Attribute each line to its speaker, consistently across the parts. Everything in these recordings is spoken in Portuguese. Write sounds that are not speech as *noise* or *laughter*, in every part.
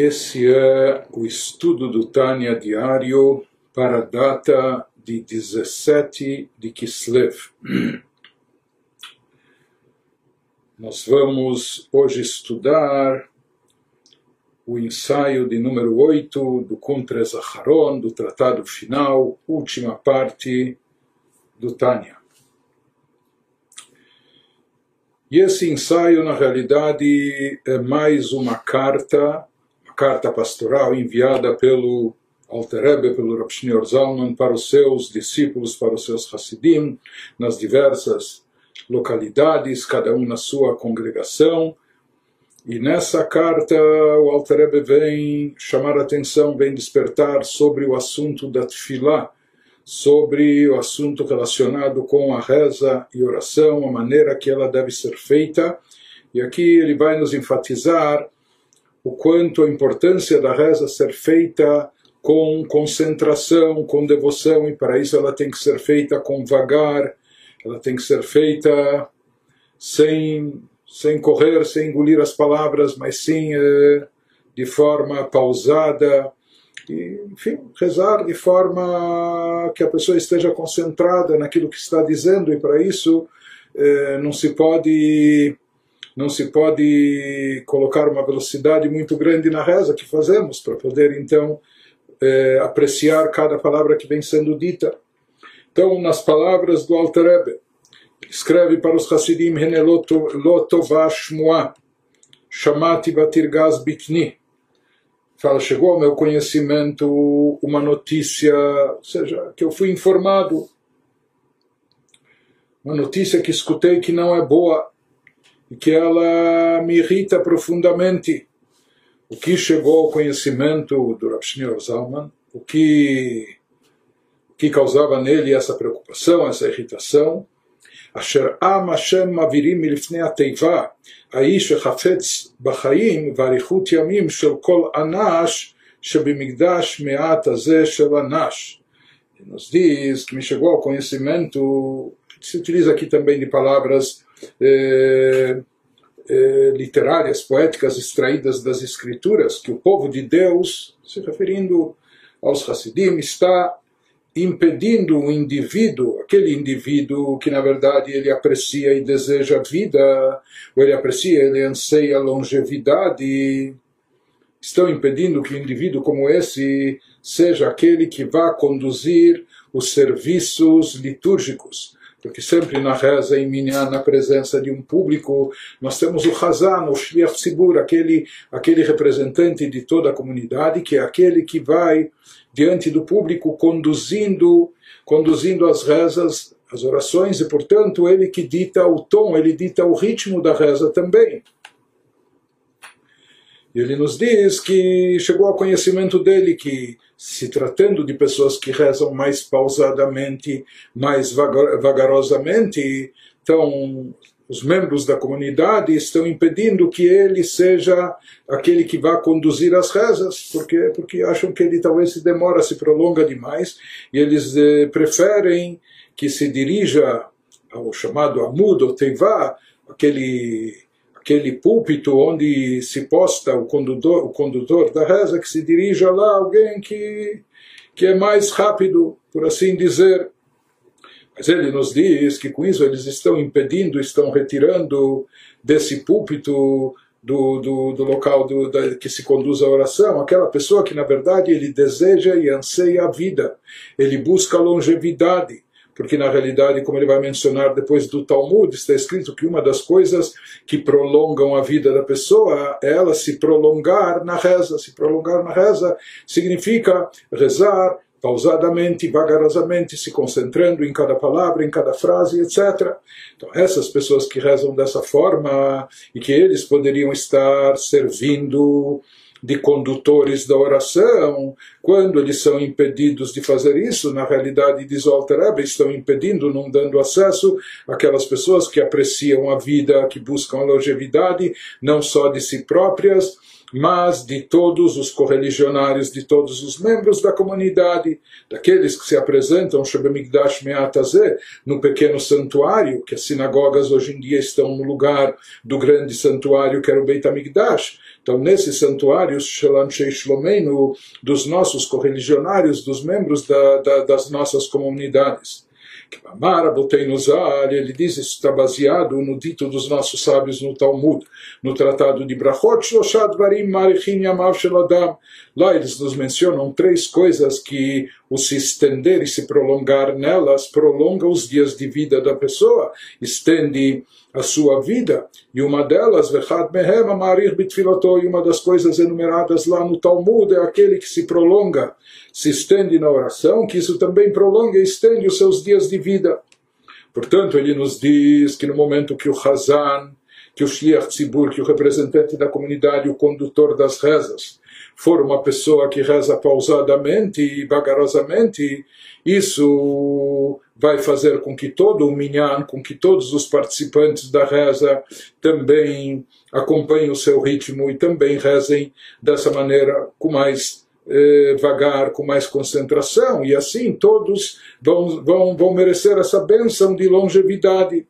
Speaker 1: Esse é o estudo do Tânia diário para a data de 17 de Kislev. *clears throat* Nós vamos hoje estudar o ensaio de número 8 do Kuntres Aharon, do tratado final, última parte do Tânia. E esse ensaio, na realidade, é mais uma carta carta pastoral enviada pelo Alter Rebbe, pelo Rav Shneur Zalman, para os seus discípulos, para os seus Hasidim, nas diversas localidades, cada um na sua congregação. E nessa carta o Alter Rebbe vem chamar a atenção, vem despertar sobre o assunto da Tfilá, sobre o assunto relacionado com a reza e oração, a maneira que ela deve ser feita. E aqui ele vai nos enfatizar o quanto a importância da reza ser feita com concentração, com devoção, e para isso ela tem que ser feita com vagar, ela tem que ser feita sem, sem correr, sem engolir as palavras, mas sim eh, de forma pausada, e, enfim, rezar de forma que a pessoa esteja concentrada naquilo que está dizendo, e para isso eh, não se pode não se pode colocar uma velocidade muito grande na reza que fazemos para poder então é, apreciar cada palavra que vem sendo dita. Então, nas palavras do Alter Rebbe, escreve para os Hasidim Lotovashmua, Shamati Batirgaz Bikni. Fala, chegou ao meu conhecimento uma notícia, ou seja, que eu fui informado, uma notícia que escutei que não é boa e que ela me irrita profundamente. O que chegou ao conhecimento do Rav Shneur Zalman, o que, o que causava nele essa preocupação, essa irritação, אשר עם השם מעבירים מלפני התיבה, האיש החפץ בחיים ואריכות ימים של כל אנש שבמקדש מעט הזה של אנש. Nos diz que me chegou ao conhecimento, se utiliza aqui também de palavras eh, eh, literárias, poéticas extraídas das escrituras, que o povo de Deus, se referindo aos Hassidim, está impedindo o indivíduo, aquele indivíduo que na verdade ele aprecia e deseja vida, ou ele aprecia, ele anseia longevidade, estão impedindo que um indivíduo como esse seja aquele que vá conduzir os serviços litúrgicos, porque sempre na reza em Minyan, na presença de um público, nós temos o Hazan, o Shliach Tzibur, aquele, aquele representante de toda a comunidade, que é aquele que vai diante do público conduzindo, conduzindo as rezas, as orações, e portanto ele que dita o tom, ele dita o ritmo da reza também. Ele nos diz que chegou ao conhecimento dele que se tratando de pessoas que rezam mais pausadamente, mais vagarosamente, então os membros da comunidade estão impedindo que ele seja aquele que vá conduzir as rezas, porque porque acham que ele talvez se demora, se prolonga demais, e eles eh, preferem que se dirija ao chamado Amud ou Tevá, aquele aquele púlpito onde se posta o condutor, o condutor da reza, que se dirija lá alguém que, que é mais rápido, por assim dizer. Mas ele nos diz que com isso eles estão impedindo, estão retirando desse púlpito do, do, do local do, da, que se conduz a oração, aquela pessoa que na verdade ele deseja e anseia a vida, ele busca longevidade, porque na realidade, como ele vai mencionar depois do Talmud, está escrito que uma das coisas que prolongam a vida da pessoa é ela se prolongar na reza. Se prolongar na reza significa rezar pausadamente, vagarosamente, se concentrando em cada palavra, em cada frase, etc. Então, essas pessoas que rezam dessa forma e que eles poderiam estar servindo de condutores da oração, quando eles são impedidos de fazer isso, na realidade, diz o Alter estão impedindo, não dando acesso àquelas pessoas que apreciam a vida, que buscam a longevidade, não só de si próprias, mas de todos os correligionários, de todos os membros da comunidade, daqueles que se apresentam Shebemigdash Meatazé, no pequeno santuário, que as sinagogas hoje em dia estão no lugar do grande santuário que era o Beit HaMikdash. Então, nesse santuário, Shelan Shlomeinu, dos nossos correligionários, dos membros da, da, das nossas comunidades. Amara Botenuzar, ele diz, isso está baseado no dito dos nossos sábios no Talmud, no Tratado de Brachot, Shloshad Varim Marichin Yamav Sheladam. Lá eles nos mencionam três coisas que o se estender e se prolongar nelas prolonga os dias de vida da pessoa, estende a sua vida. E uma delas, Vechad Mehem Amarich Bitfilato, e uma das coisas enumeradas lá no Talmud é aquele que se prolonga, se estende na oração, que isso também prolonga e estende os seus dias de vida. Portanto, ele nos diz que no momento que o Hazan, que o Shliach Tzibur, que o representante da comunidade, o condutor das rezas, for uma pessoa que reza pausadamente e vagarosamente, isso vai fazer com que todo o minyan, com que todos os participantes da reza também acompanhem o seu ritmo e também rezem dessa maneira com mais eh, vagar, com mais concentração, e assim todos vão, vão, vão merecer essa bênção de longevidade.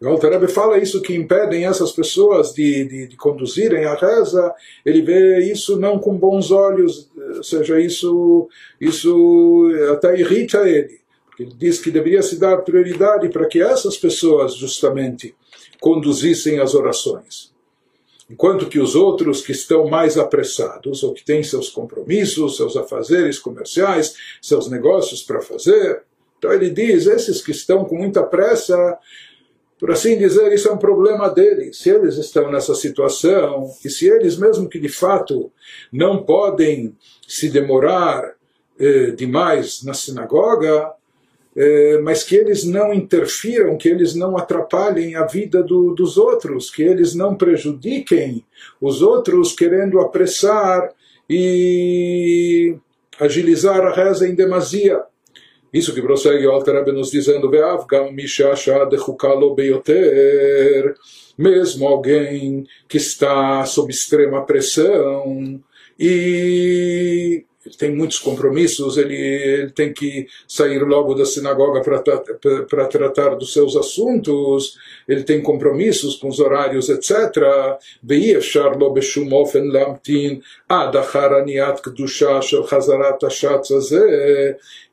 Speaker 1: O Alter fala isso que impedem essas pessoas de, de, de, conduzirem a reza, ele vê isso não com bons olhos, ou seja, isso, isso até irrita ele. Ele diz que deveria se dar prioridade para que essas pessoas, justamente, conduzissem as orações. Enquanto que os outros que estão mais apressados, ou que têm seus compromissos, seus afazeres comerciais, seus negócios para fazer, então ele diz: esses que estão com muita pressa, por assim dizer, isso é um problema deles. Se eles estão nessa situação, e se eles, mesmo que de fato não podem se demorar eh, demais na sinagoga, eh, mas que eles não interfiram, que eles não atrapalhem a vida do, dos outros, que eles não prejudiquem os outros querendo apressar e agilizar a reza em demasia. Isso que prossegue o Alter nos dizendo, mesmo alguém que está sob extrema pressão e ele tem muitos compromissos, ele, ele tem que sair logo da sinagoga para tratar dos seus assuntos, ele tem compromissos com os horários, etc.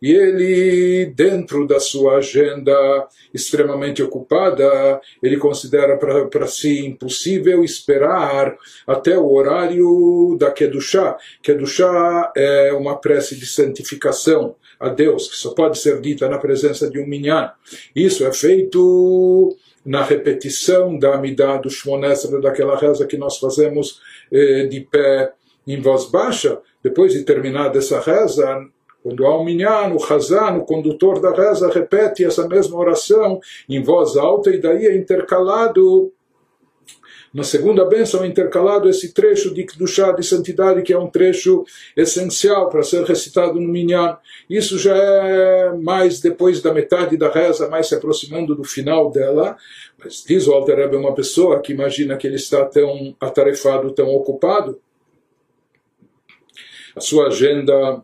Speaker 1: E ele, dentro da sua agenda extremamente ocupada, ele considera para si impossível esperar até o horário da Kedushá. Kedushá é uma prece de santificação a Deus, que só pode ser dita na presença de um minyan. Isso é feito na repetição da Amidah do Shmonesra, daquela reza que nós fazemos eh, de pé em voz baixa. Depois de terminar essa reza, quando há um minyan, o Hazan, o condutor da reza, repete essa mesma oração em voz alta e daí é intercalado na segunda bênção intercalado esse trecho de Kedushá, de santidade, que é um trecho essencial para ser recitado no Minyan. Isso já é mais depois da metade da reza, mais se aproximando do final dela. Mas diz o Alter Rebbe, uma pessoa que imagina que ele está tão atarefado, tão ocupado, a sua agenda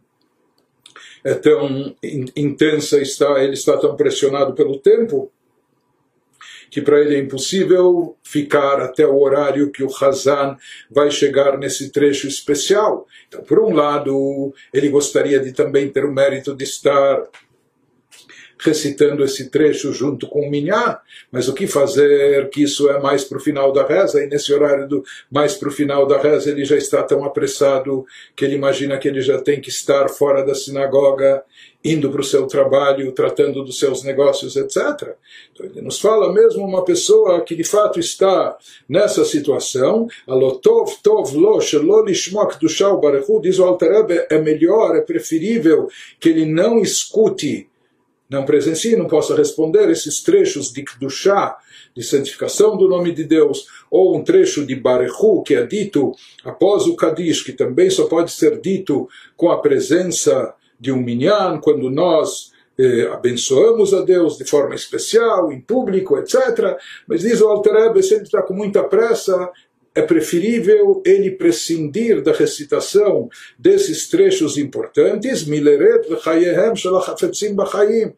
Speaker 1: é tão intensa, está, ele está tão pressionado pelo tempo, que para ele é impossível ficar até o horário que o Hazan vai chegar nesse trecho especial. Então, por um lado, ele gostaria de também ter o mérito de estar recitando esse trecho junto com o Minyan, mas o que fazer que isso é mais para o final da reza, e nesse horário do mais para o final da reza ele já está tão apressado que ele imagina que ele já tem que estar fora da sinagoga indo para o seu trabalho, tratando dos seus negócios, etc. Então ele nos fala mesmo uma pessoa que de fato está nessa situação, alotov tov lo shelo do shau barechu, diz o Alter é melhor, é preferível que ele não escute, não presencie, não possa responder esses trechos de Kdushá, de santificação do nome de Deus, ou um trecho de Barechu, que é dito após o Kadish, que também só pode ser dito com a presença de um minyan, quando nós eh, abençoamos a Deus de forma especial, em público, etc. Mas diz o Alter Rebbe, se ele está com muita pressa, é preferível ele prescindir da recitação desses trechos importantes, Mileret v'chayehem shalachafetzim b'chayim.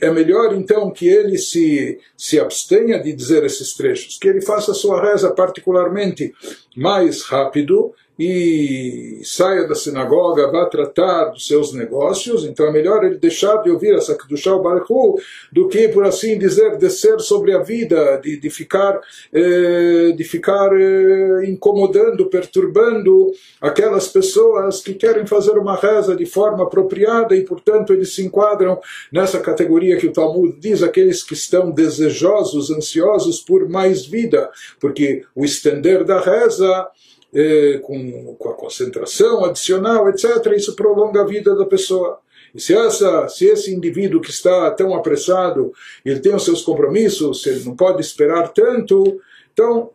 Speaker 1: É melhor então que ele se, se abstenha de dizer esses trechos, que ele faça sua reza particularmente mais rápido e saia da sinagoga, vá tratar dos seus negócios, então é melhor ele deixar de ouvir essa Kedushah Baruch do que, por assim dizer, descer sobre a vida, de, de ficar, eh, de ficar eh, incomodando, perturbando aquelas pessoas que querem fazer uma reza de forma apropriada e, portanto, eles se enquadram nessa categoria que o Talmud diz, aqueles que estão desejosos, ansiosos por mais vida, porque o estender da reza eh, com, com a concentração adicional, etc., isso prolonga a vida da pessoa. E se, essa, se esse indivíduo que está tão apressado, ele tem os seus compromissos, se ele não pode esperar tanto, então,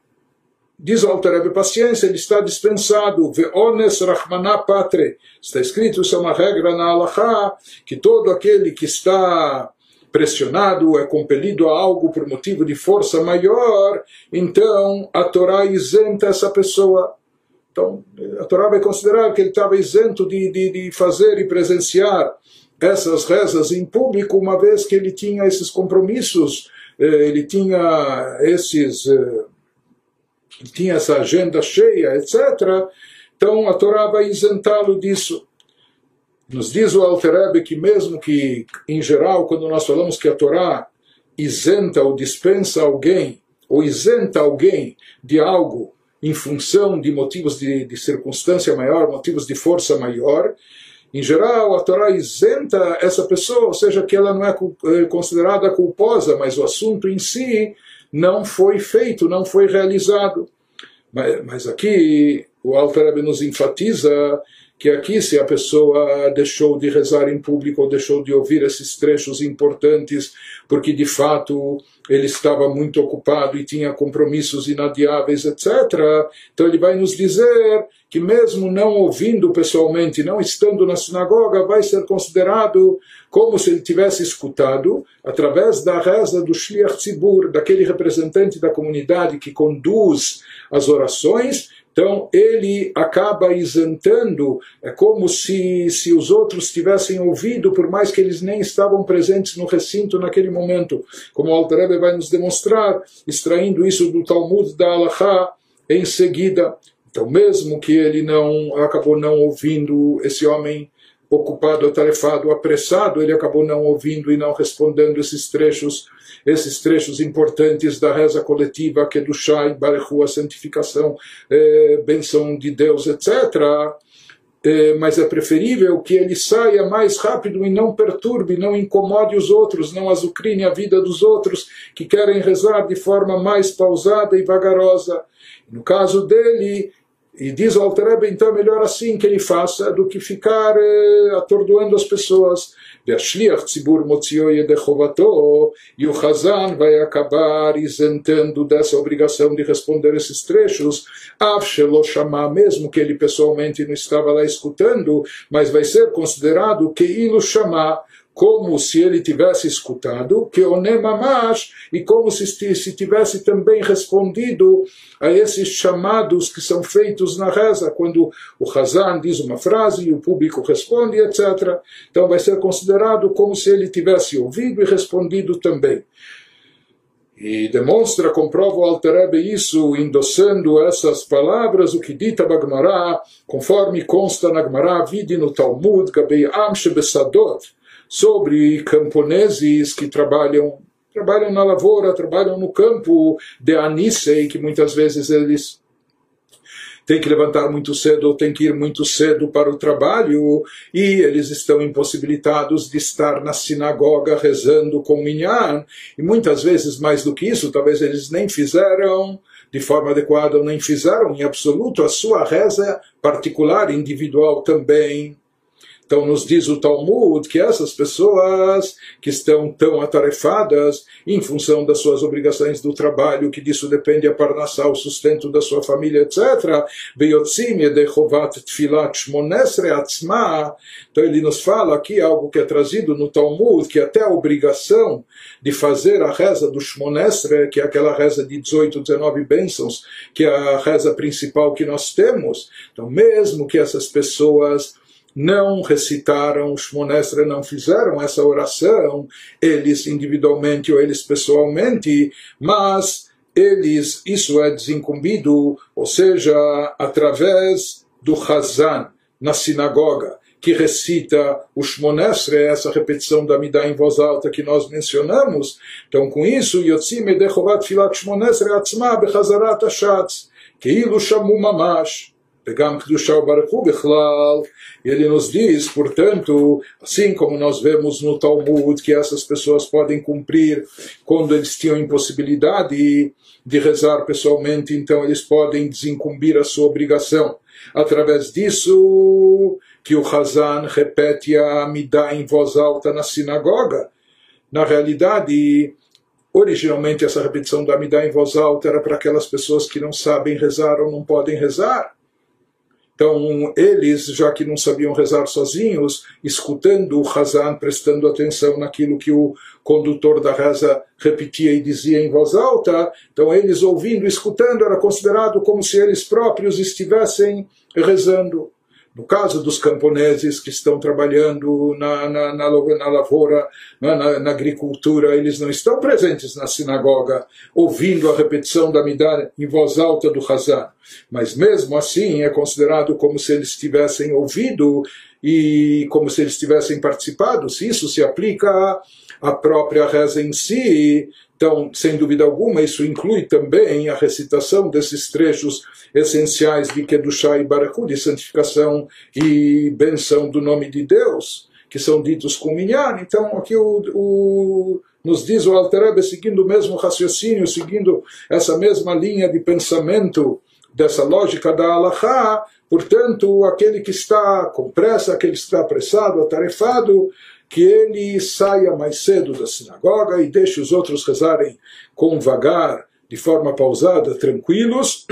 Speaker 1: diz o Alter paciência, ele está dispensado. Ve'ones rachmaná patre. Está escrito, isso é uma regra na Allahá, que todo aquele que está pressionado, é compelido a algo por motivo de força maior, então a Torá isenta essa pessoa. Então, a Torá vai considerar que ele estava isento de, de, de fazer e presenciar essas rezas em público, uma vez que ele tinha esses compromissos, eh, ele tinha esses. Eh, tinha essa agenda cheia, etc. Então a Torá vai isentá-lo disso. Nos diz o Alter que mesmo que, em geral, quando nós falamos que a Torá isenta ou dispensa alguém, ou isenta alguém de algo em função de motivos de, de circunstância maior, motivos de força maior, em geral, a Torá isenta essa pessoa, ou seja, que ela não é eh, considerada culposa, mas o assunto em si não foi feito, não foi realizado. Mas, mas aqui o Alter nos enfatiza que aqui se a pessoa deixou de rezar em público ou deixou de ouvir esses trechos importantes porque de fato ele estava muito ocupado e tinha compromissos inadiáveis, etc. Então ele vai nos dizer que mesmo não ouvindo pessoalmente, não estando na sinagoga, vai ser considerado como se ele tivesse escutado através da reza do Shliach Tzibur, daquele representante da comunidade que conduz as orações, então ele acaba isentando, é como se, se os outros tivessem ouvido, por mais que eles nem estavam presentes no recinto naquele momento, como o Alter vai nos demonstrar, extraindo isso do Talmud da Alaha em seguida. Então, mesmo que ele não acabou não ouvindo esse homem ocupado, atarefado, apressado, ele acabou não ouvindo e não respondendo esses trechos esses trechos importantes da reza coletiva, que é do Shai, Barechu, a santificação, é, benção de Deus, etc. É, mas é preferível que ele saia mais rápido e não perturbe, não incomode os outros, não azucrine a vida dos outros que querem rezar de forma mais pausada e vagarosa. No caso dele, e diz o Alter então é melhor assim que ele faça do que ficar eh, atordoando as pessoas. והשליח ציבור מוציאו ידי חובתו, e o Hazan vai acabar isentando dessa obrigação de responder esses trechos, Avshelo chamar, mesmo que ele pessoalmente não estava lá escutando, mas vai ser considerado que ilo chamar, como se ele tivesse escutado, que onemamash, e como se, se tivesse também respondido a esses chamados que são feitos na reza, quando o Hazan diz uma frase e o público responde, etc. Então vai ser considerado como se ele tivesse ouvido e respondido também. E demonstra, comprova o Alter isso, endossando essas palavras, o que dita Bagmará, conforme consta na Gmará, vide no Talmud, Gabei Am Shebesadot, sobre camponeses que trabalham trabalham na lavoura, trabalham no campo de Anisei, que muitas vezes eles têm que levantar muito cedo ou têm que ir muito cedo para o trabalho e eles estão impossibilitados de estar na sinagoga rezando com Minyan. E muitas vezes, mais do que isso, talvez eles nem fizeram de forma adequada ou nem fizeram em absoluto a sua reza particular, individual também. Então, nos diz o Talmud que essas pessoas que estão tão atarefadas em função das suas obrigações do trabalho, que disso depende a parnassá, o sustento da sua família, etc. Então, ele nos fala aqui algo que é trazido no Talmud, que até a obrigação de fazer a reza do Shmonesre, que é aquela reza de 18, 19 bênçãos, que é a reza principal que nós temos. Então, mesmo que essas pessoas não recitaram Shmonesra, não fizeram essa oração, eles individualmente ou eles pessoalmente, mas eles, isso é desincumbido, ou seja, através do Hazan, na sinagoga, que recita o Shmonesre, essa repetição da Midah em voz alta que nós mencionamos. Então, com isso, Yotzim Edechovat Filat Shmonesre Atzma Bechazarat Ashatz, Keilu Shamu Mamash, Pegam Kedushah Baruchu Bechlal, e ele nos diz, portanto, assim como nós vemos no Talmud, que essas pessoas podem cumprir quando eles tinham impossibilidade de rezar pessoalmente, então eles podem desincumbir a sua obrigação. Através disso, que o Hazan repete a Amidah em voz alta na sinagoga. Na realidade, originalmente essa repetição da Amidah em voz alta era para aquelas pessoas que não sabem rezar ou não podem rezar. Então, eles, já que não sabiam rezar sozinhos, escutando o Hazan, prestando atenção naquilo que o condutor da reza repetia e dizia em voz alta, então eles ouvindo, escutando, era considerado como se eles próprios estivessem rezando. No caso dos camponeses que estão trabalhando na, na, na, na lavoura, na, na, agricultura, eles não estão presentes na sinagoga, ouvindo a repetição da Midah em voz alta do Hazan. Mas mesmo assim é considerado como se eles tivessem ouvido e como se eles tivessem participado. Se isso se aplica à própria reza em si, então, sem dúvida alguma, isso inclui também a recitação desses trechos essenciais de Kedushá e Baraku, de santificação e benção do nome de Deus, que são ditos com minyan. Então, aqui o, o, nos diz o Alter seguindo o mesmo raciocínio, seguindo essa mesma linha de pensamento, dessa lógica da Allahá, portanto, aquele que está com pressa, aquele que está apressado, atarefado, que ele saia mais cedo da sinagoga e deixe os outros rezarem com vagar, de forma pausada, tranquilos,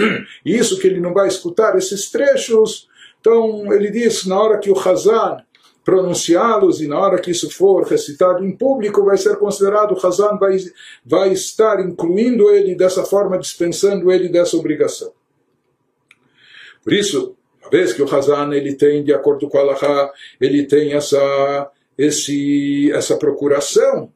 Speaker 1: e *clears throat* isso que ele não vai escutar esses trechos. Então ele diz, na hora que o Hazan pronunciá-los e na hora que isso for recitado em público vai ser considerado, o Hazan vai, vai estar incluindo ele dessa forma, dispensando ele dessa obrigação. Por isso, uma vez que o Hazan ele tem, de acordo com a Allah, ele tem essa esse, essa procuração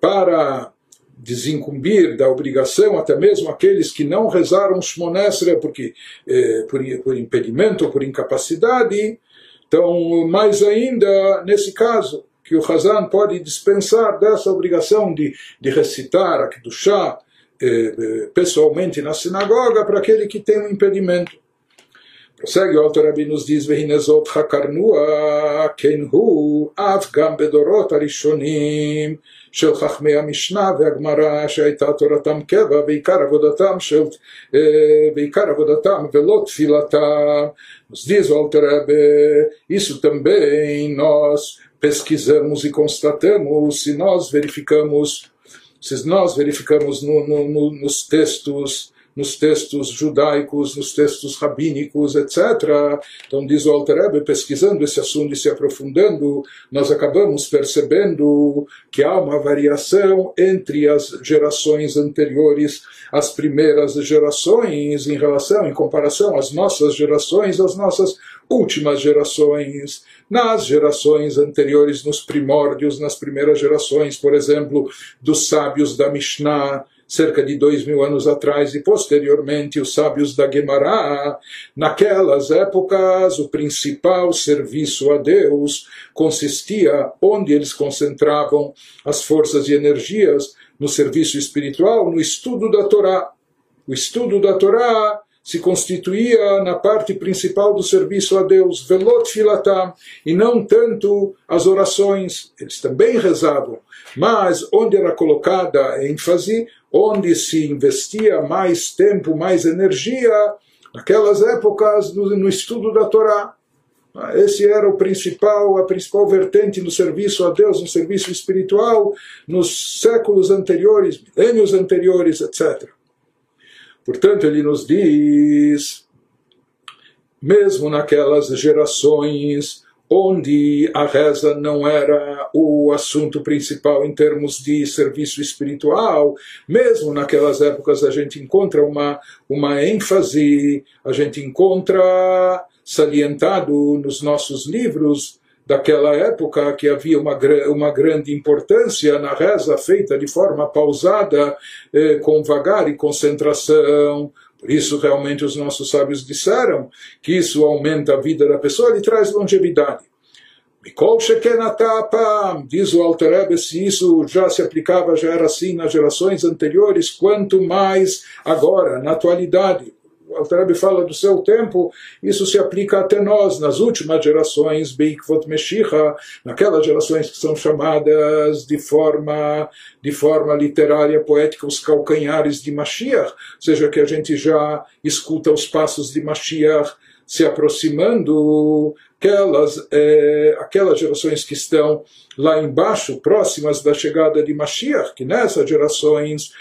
Speaker 1: para desincumbir da obrigação até mesmo aqueles que não rezaram Shmonesra porque, eh, por, por impedimento ou por incapacidade. Então, mais ainda, nesse caso, que o Hazan pode dispensar dessa obrigação de, de recitar a Kedushá eh, eh, pessoalmente na sinagoga para aquele que tem um impedimento. Prossegue o autor Rabi nos diz, והנזות חקרנוה, כן הוא, אף גם בדורות הראשונים של חכמי המשנה והגמרא, שהייתה תורתם קבע, ועיקר עבודתם של, ועיקר עבודתם ולא תפילתם. Nos diz o autor Rabi, isso também nós pesquisamos e constatamos, se nós verificamos, se nós verificamos no, no, no, nos textos nos textos judaicos, nos textos rabínicos, etc. Então, diz o Alter pesquisando esse assunto e se aprofundando, nós acabamos percebendo que há uma variação entre as gerações anteriores, as primeiras gerações, em relação, em comparação às nossas gerações, às nossas últimas gerações, nas gerações anteriores, nos primórdios, nas primeiras gerações, por exemplo, dos sábios da Mishnah, cerca de dois mil anos atrás, e posteriormente os sábios da Gemara, naquelas épocas o principal serviço a Deus consistia onde eles concentravam as forças e energias no serviço espiritual, no estudo da Torá. O estudo da Torá se constituía na parte principal do serviço a Deus, velot filatam, e não tanto as orações. Eles também rezavam, mas onde era colocada ênfase, onde se investia mais tempo, mais energia, naquelas épocas, no, no estudo da Torá. Esse era o principal, a principal vertente no serviço a Deus, no serviço espiritual, nos séculos anteriores, milênios anteriores, etc. Portanto, ele nos diz, mesmo naquelas gerações onde a reza não era o assunto principal em termos de serviço espiritual, mesmo naquelas épocas a gente encontra uma, uma ênfase, a gente encontra salientado nos nossos livros daquela época que havia uma, uma grande importância na reza feita de forma pausada, eh, com vagar e concentração, por isso, realmente, os nossos sábios disseram que isso aumenta a vida da pessoa e traz longevidade. Mikol Shekenatapa, diz o Alter se isso já se aplicava, já era assim nas gerações anteriores, quanto mais agora, na atualidade. Alter fala do seu tempo, isso se aplica até nós, nas últimas gerações, Beikvot Meshicha, naquelas gerações que são chamadas de forma, de forma literária, poética, os calcanhares de Mashiach, ou seja, que a gente já escuta os passos de Mashiach se aproximando, aquelas, é, aquelas gerações que estão lá embaixo, próximas da chegada de Mashiach, que nessas gerações,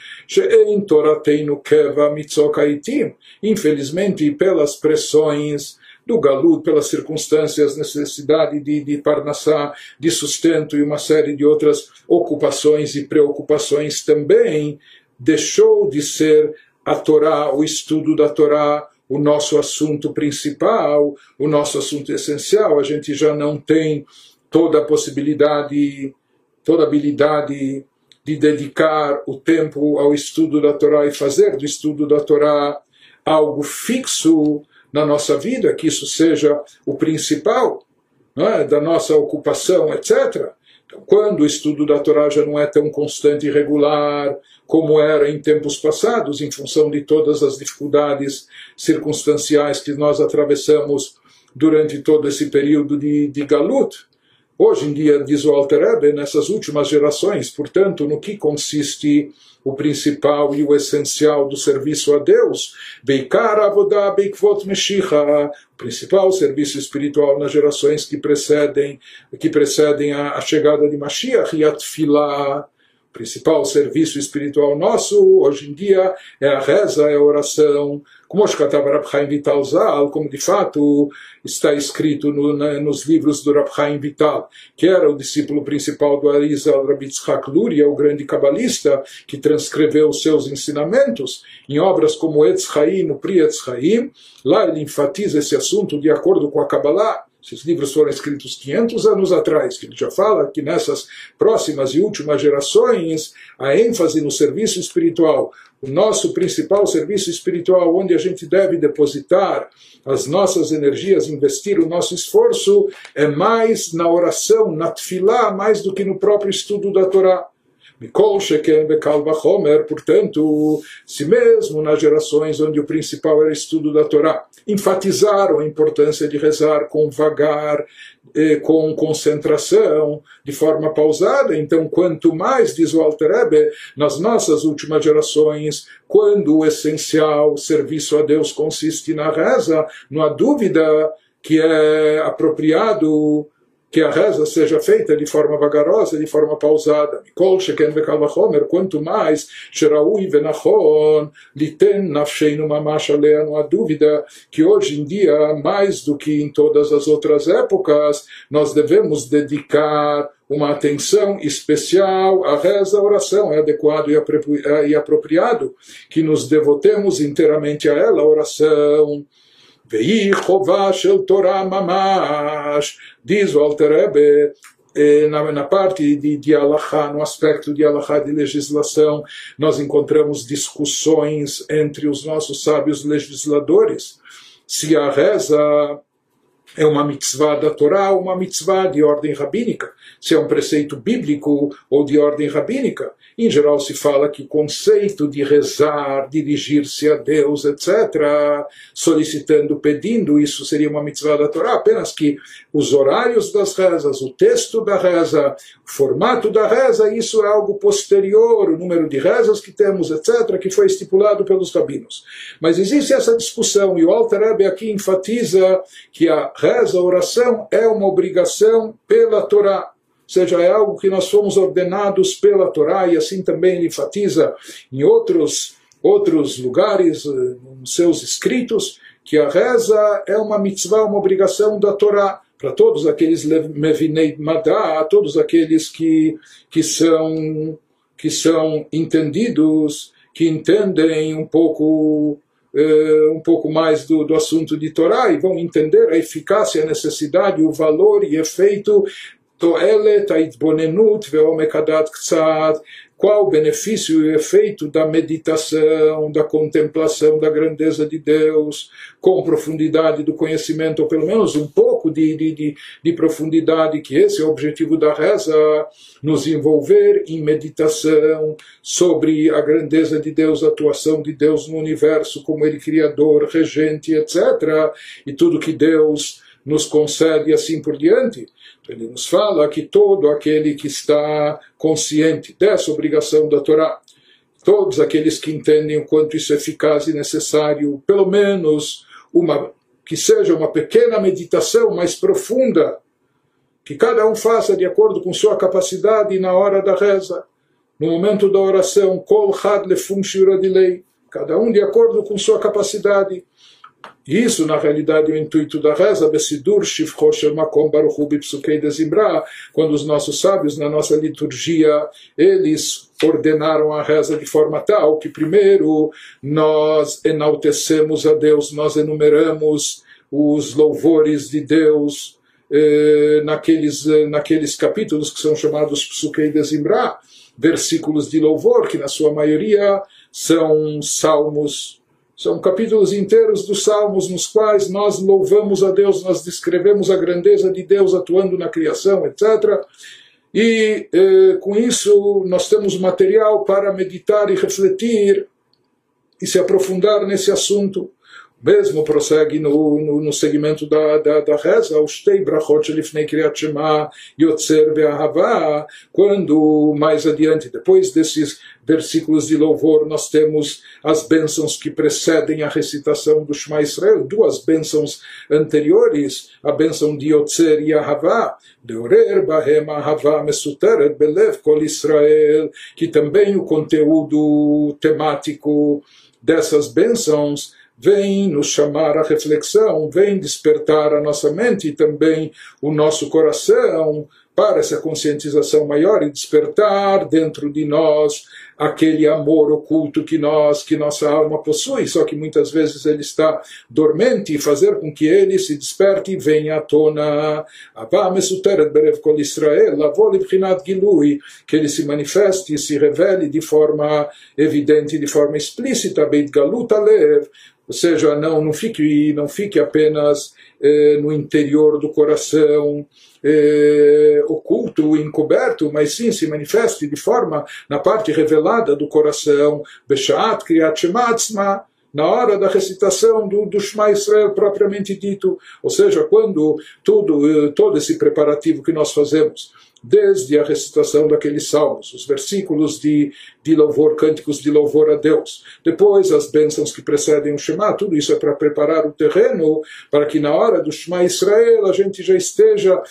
Speaker 1: infelizmente, pelas pressões do galudo, pelas circunstâncias, necessidade de, de parnassá, de sustento e uma série de outras ocupações e preocupações também, deixou de ser a Torá, o estudo da Torá, o nosso assunto principal, o nosso assunto essencial, a gente já não tem toda a possibilidade, toda a habilidade de dedicar o tempo ao estudo da Torá e fazer do estudo da Torá algo fixo na nossa vida, que isso seja o principal é? da nossa ocupação, etc. Quando o estudo da Torá já não é tão constante e regular como era em tempos passados, em função de todas as dificuldades circunstanciais que nós atravessamos durante todo esse período de, de Galut, Hoje em dia, diz o Alter Ebe, nessas últimas gerações, portanto, no que consiste o principal e o essencial do serviço a Deus, Beikar Avodah Beikvot Meshicha, o principal serviço espiritual nas gerações que precedem, que precedem a, a chegada de Mashiach e Tfilah, principal serviço espiritual nosso hoje em dia é a reza, é a oração, como escreveu Rab Chaim como de fato está escrito no, na, nos livros do Rab Chaim Vital, que era o discípulo principal do Arizal Rabbi Tzchak Luria, o grande cabalista, que transcreveu seus ensinamentos em obras como Etz Chaim, o Pri Etz lá ele enfatiza esse assunto de acordo com a Kabbalah, esses livros foram escritos 500 anos atrás, que ele já fala que nessas próximas e últimas gerações, a ênfase no serviço espiritual, o nosso principal serviço espiritual, onde a gente deve depositar as nossas energias, investir o nosso esforço, é mais na oração, na tefilá, mais do que no próprio estudo da Torá. Mikol Sheken Bekal Bachomer, portanto, se mesmo nas gerações onde o principal era o estudo da Torá, enfatizaram a importância de rezar com vagar, eh, com concentração, de forma pausada, então quanto mais, diz o Alter Ebe, nas nossas últimas gerações, quando o essencial serviço a Deus consiste na reza, não há dúvida que é apropriado que a reza seja feita de forma vagarosa, de forma pausada. Mikol sheken vekavachomer, quanto mais, sheraui venachon, liten nafsheinu mamash alea, não há dúvida que hoje em dia, mais do que em todas as outras épocas, nós devemos dedicar uma atenção especial à reza, à oração. É adequado e apropriado que nos devotemos inteiramente a ela, a oração. Vei Chová Shel Torah Mamash, diz o Alter Rebbe, eh, na, na, parte de, de Allahá, no aspecto de Allahá de legislação, nós encontramos discussões entre os nossos sábios legisladores. Se a reza é uma mitzvah da Torá ou uma mitzvah de ordem rabínica, se é um preceito bíblico ou de ordem rabínica. Em geral, se fala que o conceito de rezar, dirigir-se a Deus, etc., solicitando, pedindo, isso seria uma mitzvah da Torá, apenas que os horários das rezas, o texto da reza, o formato da reza, isso é algo posterior, o número de rezas que temos, etc., que foi estipulado pelos rabinos. Mas existe essa discussão, e o Alter Rebbe aqui enfatiza que a reza, a oração, é uma obrigação pela Torá. Ou seja, é algo que nós fomos ordenados pela Torá, e assim também ele enfatiza em outros, outros lugares, eh, nos seus escritos, que a reza é uma mitzvah, uma obrigação da Torá para todos aqueles mevinei madá, todos aqueles que, que são que são entendidos, que entendem um pouco uh, um pouco mais do, do assunto de Torá e vão entender a eficácia, a necessidade, o valor e efeito Toelet, Aitbonenut, Veomekadat Ksat, qual o benefício e o efeito da meditação, da contemplação da grandeza de Deus, com profundidade do conhecimento, ou pelo menos um pouco de, de, de, de profundidade, que esse é o objetivo da reza, nos envolver em meditação sobre a grandeza de Deus, a atuação de Deus no universo, como Ele criador, regente, etc. E tudo que Deus nos concede assim por diante. Ele nos fala que todo aquele que está consciente dessa obrigação da Torá, todos aqueles que entendem o quanto isso é eficaz e necessário, pelo menos uma que seja uma pequena meditação mais profunda, que cada um faça de acordo com sua capacidade na hora da reza, no momento da oração, kol had lefum cada um de acordo com sua capacidade. Isso, na realidade, é o intuito da reza, Besidur Shivcho Shel Makom quando os nossos sábios, na nossa liturgia, eles ordenaram a reza de forma tal que, primeiro, nós enaltecemos a Deus, nós enumeramos os louvores de Deus eh, naqueles, eh, naqueles capítulos que são chamados Psukei Dezimbra, versículos de louvor, que na sua maioria são salmos são capítulos inteiros dos Salmos nos quais nós louvamos a Deus, nós descrevemos a grandeza de Deus atuando na criação, etc. E eh, com isso nós temos material para meditar e refletir e se aprofundar nesse assunto mesmo prossegue no, no, no segmento da, da, da reza, os Brachot Yotzer quando mais adiante, depois desses versículos de louvor, nós temos as bênçãos que precedem a recitação do Shema Israel, duas bênçãos anteriores, a bênção de Yotzer e Ahava, Deorer Bahem Ahava Mesuteret Belev Kol Israel, que também o conteúdo temático dessas bênçãos vem nos chamar à reflexão, vem despertar a nossa mente e também o nosso coração para essa conscientização maior e despertar dentro de nós aquele amor oculto que nós, que nossa alma possui, só que muitas vezes ele está dormente e fazer com que ele se desperte e venha à tona. Que ele se manifeste e se revele de forma evidente, de forma explícita, ou seja, não, não, fique, não fique apenas eh, no interior do coração, eh, oculto, encoberto, mas sim se manifeste de forma na parte revelada do coração, Beshat Kriyat Shematzma, na hora da recitação do, do Shema Israel propriamente dito, ou seja, quando tudo, eh, todo esse preparativo que nós fazemos desde a recitação daqueles salmos, os versículos de, de louvor, cânticos de louvor a Deus. Depois, as bênçãos que precedem o Shema, tudo isso é para preparar o terreno para que na hora do Shema Israel a gente já esteja,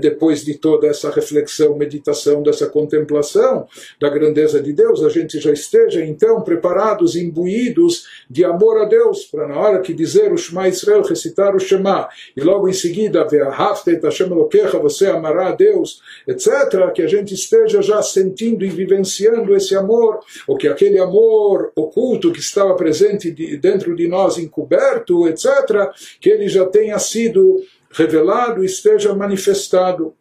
Speaker 1: depois de toda essa reflexão, meditação, dessa contemplação da grandeza de Deus, a gente já esteja então preparados, imbuídos de amor a Deus, para na hora que dizer o Shema Israel, recitar o Shema, e logo em seguida, você amará a Deus, etc., que a gente esteja já sentindo e vivenciando esse amor, ou que aquele amor oculto que estava presente dentro de nós, encoberto, etc., que ele já tenha sido revelado e esteja manifestado.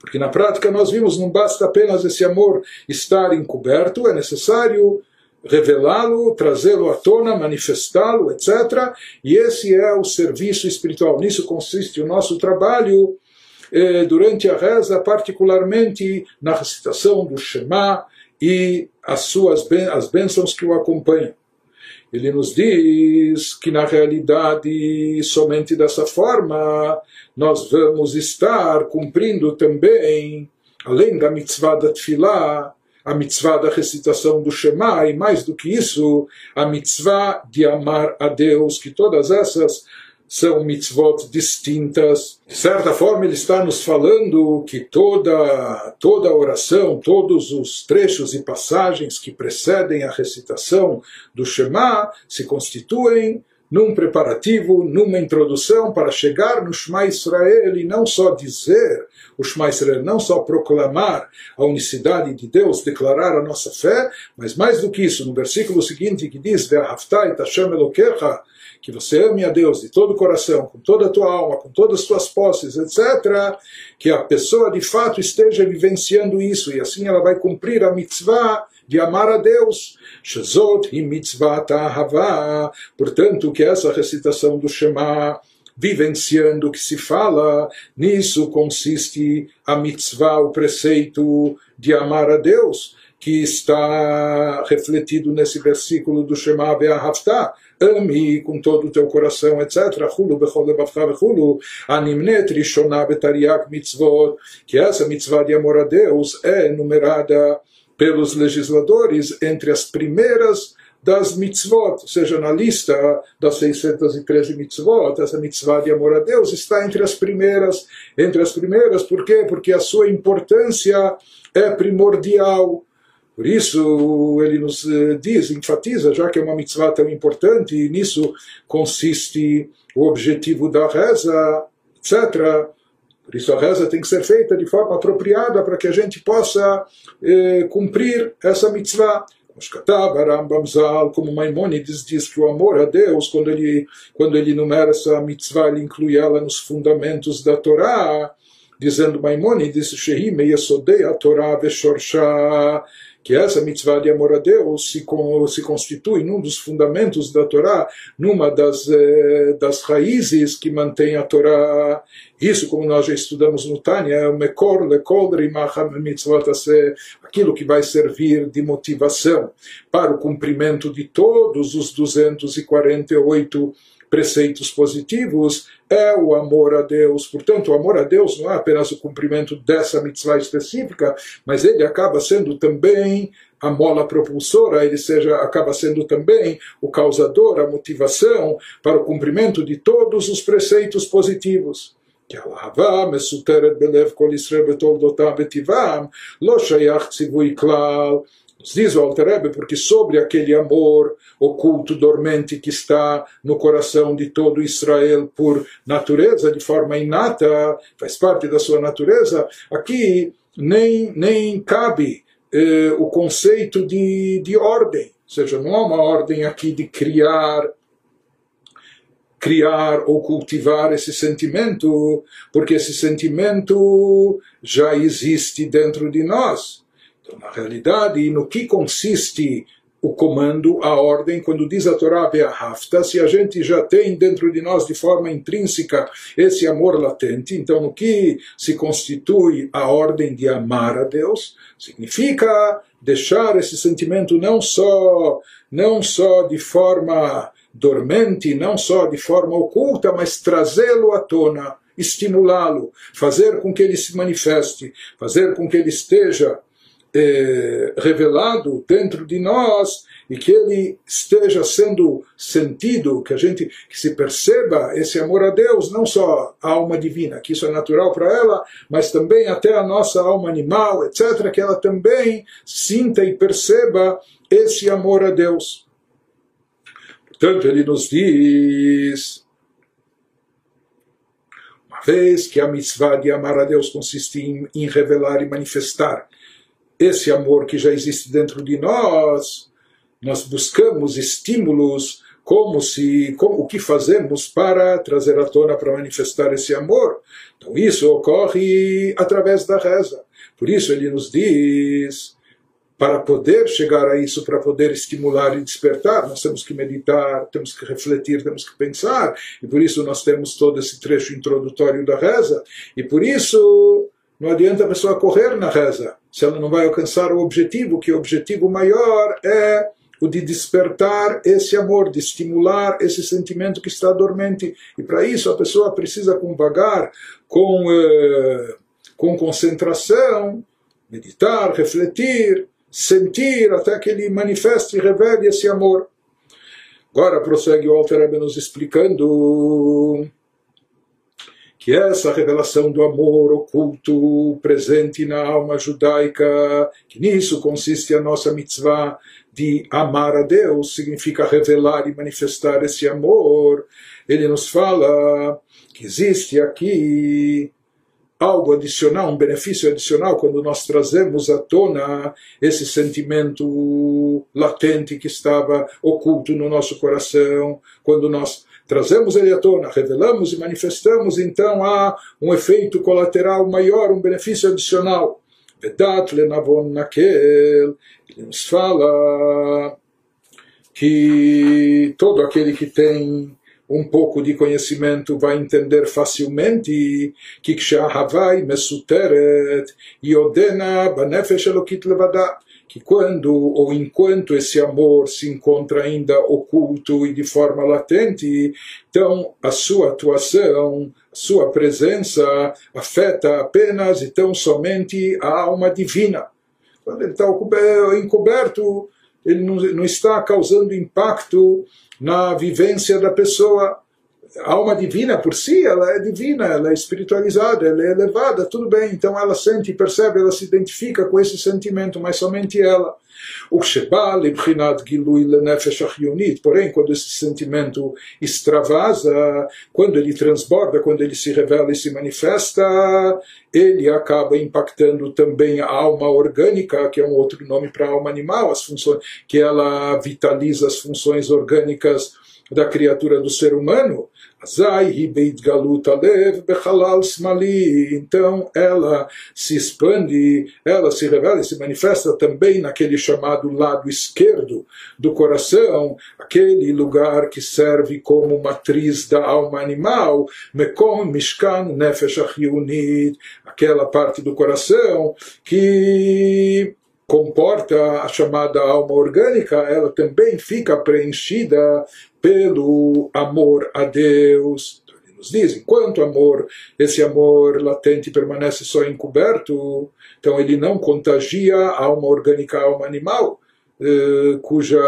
Speaker 1: Porque na prática nós vimos, não basta apenas esse amor estar encoberto, é necessário revelá-lo, trazê-lo à tona, manifestá-lo, etc. E esse é o serviço espiritual. Nisso consiste o nosso trabalho eh, durante a reza, particularmente na recitação do Shema e as suas as bênçãos que o acompanham. Ele nos diz que na realidade, somente dessa forma, nós vamos estar cumprindo também, além da mitzvah da tefillah, a mitzvah da recitação do Shema, e mais do que isso, a mitzvah de amar a Deus, que todas essas são mitzvot distintas. De certa forma, ele está nos falando que toda, toda oração, todos os trechos e passagens que precedem a recitação do Shema se constituem num preparativo, numa introdução para chegar no Shema Israel e não só dizer o Shema Israel, não só proclamar a unicidade de Deus, declarar a nossa fé, mas mais do que isso, no versículo seguinte que diz que você ame a Deus de todo o coração, com toda a tua alma, com todas as tuas posses, etc., que a pessoa de fato esteja vivenciando isso e assim ela vai cumprir a mitzvah de amar a Deus. Shazot hi mitzvah ta'ahava. Portanto, que essa recitação do Shema vivenciando o que se fala, nisso consiste a mitzvah, o preceito de amar a Deus, que está refletido nesse versículo do Shema Be'ahavta, ame com todo o teu coração, etc. Hulu vechulu, animnet betariak mitzvot, que essa mitzvah de amor a Deus é numerada pelos legisladores entre as primeiras das mitzvot, ou seja, na lista das 613 mitzvot, essa mitzvah de amor a Deus está entre as primeiras. Entre as primeiras, por quê? Porque a sua importância é primordial. Por isso, ele nos eh, diz, enfatiza, já que é uma mitzvah tão importante, e nisso consiste o objetivo da reza, etc. Por isso a reza tem que ser feita de forma apropriada para que a gente possa eh, cumprir essa mitzvah. Como Maimonides diz que o amor a Deus, quando ele, quando ele enumera essa mitzvah, ele inclui ela nos fundamentos da Torá, dizendo Maimonides, Shehi Meyesodei a Torá Veshorsha, que essa mitzvah de amor a Deus se, se constitui num dos fundamentos da Torá, numa das, eh, das raízes que mantém a Torá. Isso, como nós já estudamos no Tânia, é o Mekor Lekol Mitzvot aquilo que vai servir de motivação para o cumprimento de todos os 248 preceitos positivos é o amor a Deus. Portanto, o amor a Deus não é apenas o cumprimento dessa mitzvah específica, mas ele acaba sendo também a mola propulsora, ele seja, acaba sendo também o causador, a motivação para o cumprimento de todos os preceitos positivos. כי האהבה מסותרת בלב כל ישראל בתולדותיו וטבעם, לא שייך ציווי כלל Diz o Alter porque sobre aquele amor oculto, dormente, que está no coração de todo Israel por natureza, de forma inata, faz parte da sua natureza, aqui nem, nem cabe eh, o conceito de, de ordem. Ou seja, não há uma ordem aqui de criar criar ou cultivar esse sentimento, porque esse sentimento já existe dentro de nós. Então, na realidade, no que consiste o comando, a ordem, quando diz a Torá Be'ahafta, se a gente já tem dentro de nós de forma intrínseca esse amor latente, então no que se constitui a ordem de amar a Deus, significa deixar esse sentimento não só, não só de forma dormente, não só de forma oculta, mas trazê-lo à tona, estimulá-lo, fazer com que ele se manifeste, fazer com que ele esteja é, revelado dentro de nós e que ele esteja sendo sentido, que a gente que se perceba esse amor a Deus, não só a alma divina, que isso é natural para ela, mas também até a nossa alma animal, etc., que ela também sinta e perceba esse amor a Deus. Portanto, ele nos diz uma vez que a mitzvah de amar a Deus consiste em, em revelar e manifestar esse amor que já existe dentro de nós, nós buscamos estímulos como se como, o que fazemos para trazer à tona para manifestar esse amor. Então isso ocorre através da reza. Por isso ele nos diz para poder chegar a isso, para poder estimular e despertar, nós temos que meditar, temos que refletir, temos que pensar, e por isso nós temos todo esse trecho introdutório da reza, e por isso não adianta a pessoa correr na reza, se ela não vai alcançar o objetivo, que o objetivo maior é o de despertar esse amor, de estimular esse sentimento que está dormente. E para isso a pessoa precisa com vagar, com, eh, com concentração, meditar, refletir, sentir até que ele manifeste e revele esse amor. Agora prossegue o Alter Rebbe nos explicando que essa revelação do amor oculto presente na alma judaica, que nisso consiste a nossa mitzvah de amar a Deus, significa revelar e manifestar esse amor. Ele nos fala que existe aqui algo adicional, um benefício adicional quando nós trazemos à tona esse sentimento latente que estava oculto no nosso coração, quando nós trazemos ele à tona, revelamos e manifestamos, então há um efeito colateral maior, um benefício adicional. Vedat lenavon naquel, ele nos fala que todo aquele que tem um pouco de conhecimento vai entender facilmente que kshahavai mesuteret yodena banefesh elokit levada que quando ou enquanto esse amor se encontra ainda oculto e de forma latente, então a sua atuação, a sua presença afeta apenas e tão somente a alma divina. Quando ele está encoberto, ele não, não está causando impacto na vivência da pessoa. A alma divina por si, ela é divina, ela é espiritualizada, ela é elevada, tudo bem. Então ela sente, percebe, ela se identifica com esse sentimento, mas somente ela. Porém, quando esse sentimento extravasa, quando ele transborda, quando ele se revela e se manifesta, ele acaba impactando também a alma orgânica, que é um outro nome para a alma animal, as funções, que ela vitaliza as funções orgânicas da criatura do ser humano. Então ela se expande, ela se revela e se manifesta também naquele chamado lado esquerdo do coração, aquele lugar que serve como matriz da alma animal, Mekom Mishkan Nefesh aquela parte do coração que comporta a chamada alma orgânica, ela também fica preenchida pelo amor a Deus. Então, ele nos diz, enquanto amor, esse amor latente permanece só encoberto, então ele não contagia a alma orgânica, a alma animal, cuja,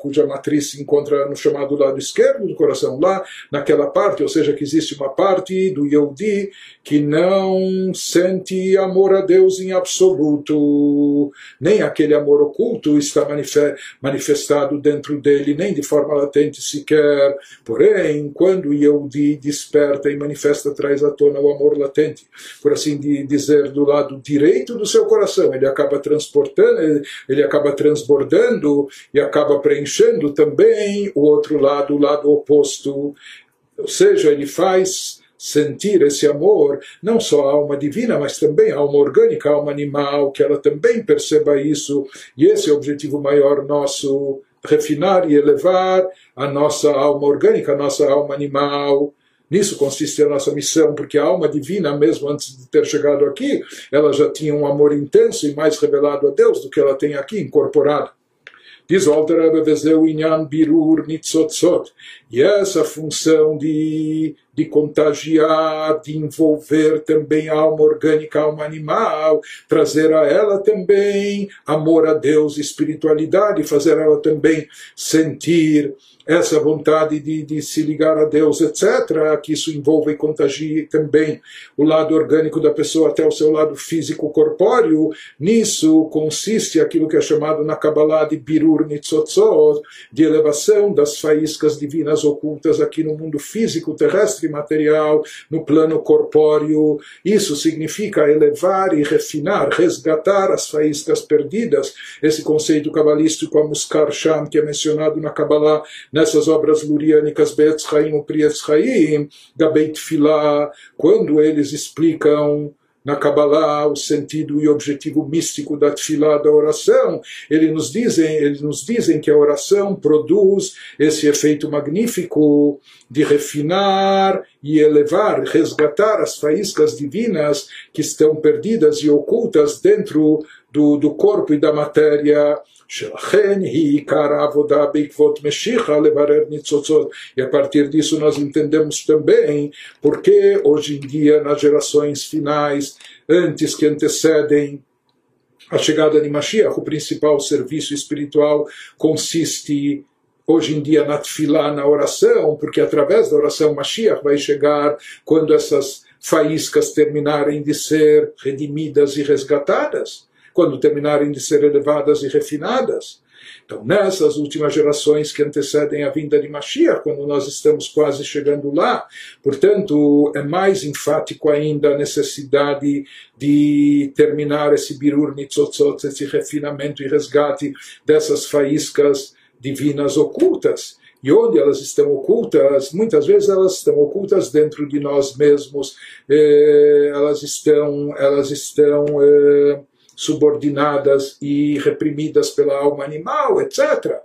Speaker 1: cuja matriz se encontra no chamado lado esquerdo do coração, lá naquela parte, ou seja, que existe uma parte do Yehudi que não sente amor a Deus em absoluto, nem aquele amor oculto está manifestado dentro dele, nem de forma latente sequer. Porém, quando o Yehudi desperta e manifesta, traz à tona o amor latente, por assim dizer, do lado direito do seu coração, ele acaba transportando, ele acaba transbordando transbordando e acaba preenchendo também o outro lado, o lado oposto. Ou seja, ele faz sentir esse amor, não só a alma divina, mas também a alma orgânica, a alma animal, que ela também perceba isso. E esse é o objetivo maior nosso, refinar e elevar a nossa alma orgânica, a nossa alma animal. Nisso consiste a nossa missão, porque a alma divina, mesmo antes de ter chegado aqui, ela já tinha um amor intenso e mais revelado a Deus do que ela tem aqui, incorporado. Diz o Alter Rebbe, vezeu inyan birur nitzotzot. E essa função de, de contagiar, de envolver também a alma orgânica, a alma animal, trazer a ela também amor a Deus, espiritualidade, fazer ela também sentir essa vontade de, de se ligar a Deus, etc., que isso envolva e contagie também o lado orgânico da pessoa até o seu lado físico corpóreo, nisso consiste aquilo que é chamado na Kabbalah de Birur Nitzotzot, de elevação das faíscas divinas ocultas aqui no mundo físico, terrestre e material, no plano corpóreo. Isso significa elevar e refinar, resgatar as faíscas perdidas. Esse conceito cabalístico, a Sham, que é mencionado na Kabbalah, nessas obras luriânicas Be'etz Chaim ou Prietz Chaim, da Beit Filah, quando eles explicam na Kabbalah o sentido e objetivo místico da tefilá da oração, eles nos dizem, eles nos dizem que a oração produz esse efeito magnífico de refinar e elevar, resgatar as faíscas divinas que estão perdidas e ocultas dentro do, do corpo e da matéria Shelachen hi karavoda nitzotzot. E a partir disso nós entendemos também porque hoje em dia, nas gerações finais, antes que antecedem a chegada de Mashiach, o principal serviço espiritual consiste hoje em dia na tefilá, na oração, porque através da oração Mashiach vai chegar quando essas faíscas terminarem de ser redimidas e resgatadas quando terminarem de ser elevadas e refinadas. Então, nessas últimas gerações que antecedem a vinda de Mashiach, quando nós estamos quase chegando lá, portanto, é mais enfático ainda a necessidade de terminar esse birur nitzotzot, esse refinamento e resgate dessas faíscas divinas ocultas. E onde elas estão ocultas, muitas vezes elas estão ocultas dentro de nós mesmos, eh, elas estão, elas estão eh, subordinadas e reprimidas pela alma animal, etc.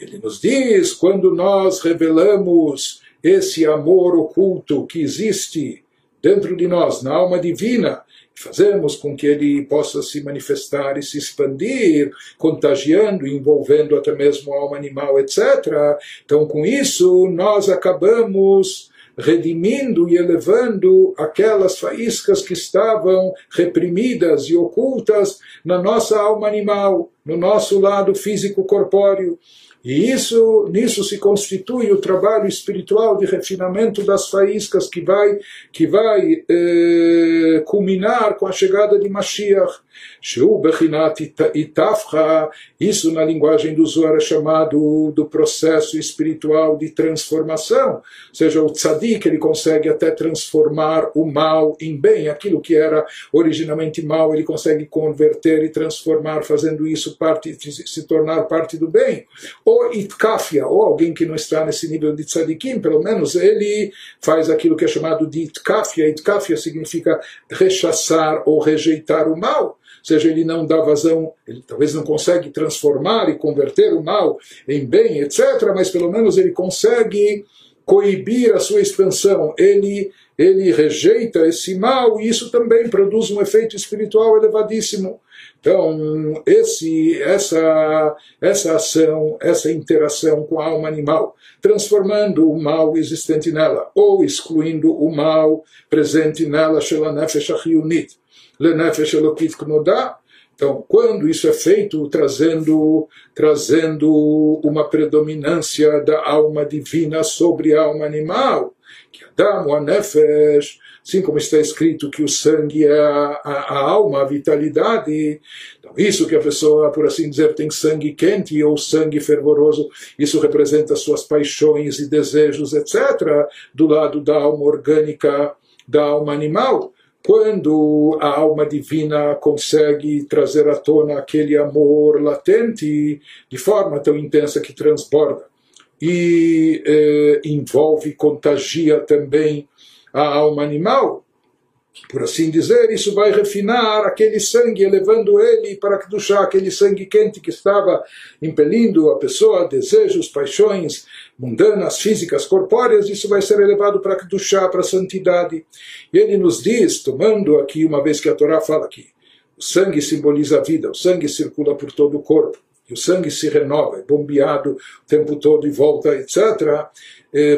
Speaker 1: Ele nos diz, quando nós revelamos esse amor oculto que existe dentro de nós, na alma divina, fazemos com que ele possa se manifestar e se expandir, contagiando, envolvendo até mesmo a alma animal, etc. Então, com isso, nós acabamos redimindo e elevando aquelas faíscas que estavam reprimidas e ocultas na nossa alma animal, no nosso lado físico corpóreo. E isso, nisso se constitui o trabalho espiritual de refinamento das faíscas que vai, que vai eh, culminar com a chegada de Mashiach. Shu Bechinat Itafra, isso na linguagem do Zohar é chamado do processo espiritual de transformação, ou seja, o tzadik ele consegue até transformar o mal em bem, aquilo que era originalmente mal ele consegue converter e transformar, fazendo isso parte, se tornar parte do bem. Ou Itkafia, ou alguém que não está nesse nível de tzadikim, pelo menos ele faz aquilo que é chamado de Itkafia, Itkafia significa rechaçar ou rejeitar o mal seja, ele não dá vazão, ele talvez não consegue transformar e converter o mal em bem, etc., mas pelo menos ele consegue coibir a sua expansão, ele, ele rejeita esse mal e isso também produz um efeito espiritual elevadíssimo. Então, esse, essa, essa ação, essa interação com a alma animal, transformando o mal existente nela, ou excluindo o mal presente nela, Shela Nefesh Lenefesh Elokit Knodá. Então, quando isso é feito, trazendo, trazendo uma predominância da alma divina sobre a alma animal, que Adam, o Nefesh, assim como está escrito que o sangue é a, a, a, alma, a vitalidade. Então, isso que a pessoa, por assim dizer, tem sangue quente ou sangue fervoroso, isso representa suas paixões e desejos, etc., do lado da alma orgânica, da alma animal quando a alma divina consegue trazer à tona aquele amor latente de forma tão intensa que transborda. E eh, envolve, contagia também a alma animal, por assim dizer, isso vai refinar aquele sangue, elevando ele para que chá, aquele sangue quente que estava impelindo a pessoa, desejos, paixões mundanas, físicas, corpóreas, isso vai ser elevado para chá, para a santidade. E ele nos diz, tomando aqui, uma vez que a Torá fala aqui, o sangue simboliza a vida, o sangue circula por todo o corpo, e o sangue se renova, é bombeado o tempo todo e volta, etc